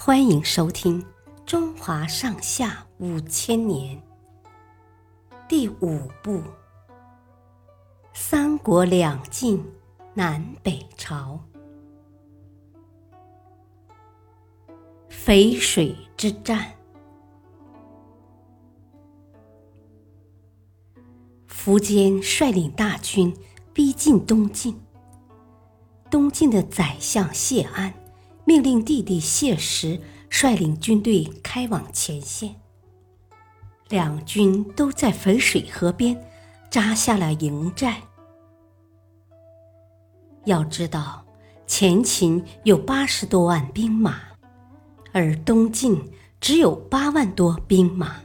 欢迎收听《中华上下五千年》第五部《三国两晋南北朝》淝水之战。苻坚率领大军逼近东晋，东晋的宰相谢安。命令弟弟谢石率领军队开往前线。两军都在淝水河边扎下了营寨。要知道，前秦有八十多万兵马，而东晋只有八万多兵马，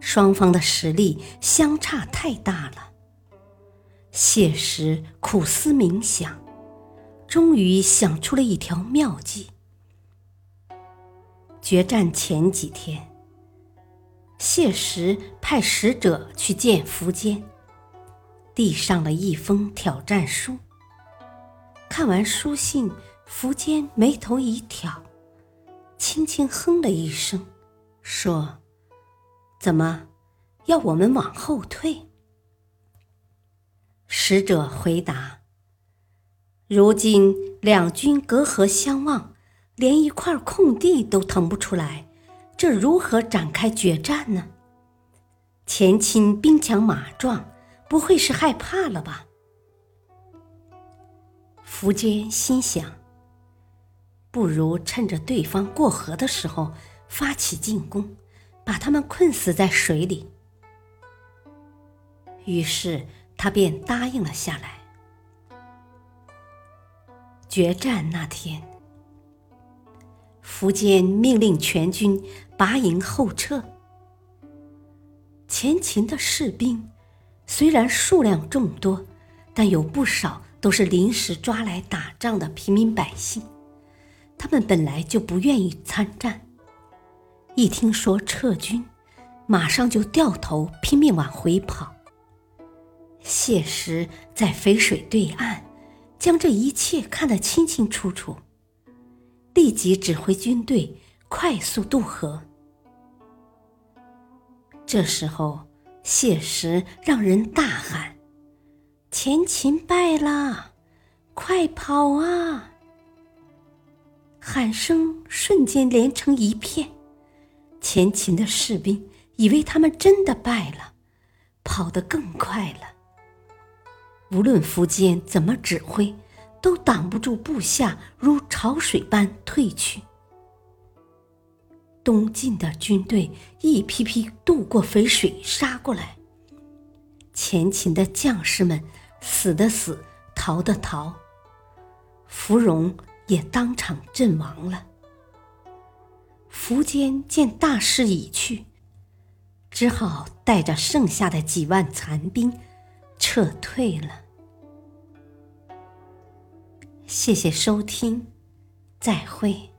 双方的实力相差太大了。谢石苦思冥想。终于想出了一条妙计。决战前几天，谢石派使者去见苻坚，递上了一封挑战书。看完书信，苻坚眉头一挑，轻轻哼了一声，说：“怎么，要我们往后退？”使者回答。如今两军隔河相望，连一块空地都腾不出来，这如何展开决战呢？前秦兵强马壮，不会是害怕了吧？苻坚心想，不如趁着对方过河的时候发起进攻，把他们困死在水里。于是他便答应了下来。决战那天，苻坚命令全军拔营后撤。前秦的士兵虽然数量众多，但有不少都是临时抓来打仗的平民百姓，他们本来就不愿意参战。一听说撤军，马上就掉头拼命往回跑。谢石在淝水对岸。将这一切看得清清楚楚，立即指挥军队快速渡河。这时候，谢石让人大喊：“前秦败了，快跑啊！”喊声瞬间连成一片，前秦的士兵以为他们真的败了，跑得更快了。无论苻坚怎么指挥，都挡不住部下如潮水般退去。东晋的军队一批批渡过淝水杀过来，前秦的将士们死的死，逃的逃，芙蓉也当场阵亡了。苻坚见大势已去，只好带着剩下的几万残兵。撤退了。谢谢收听，再会。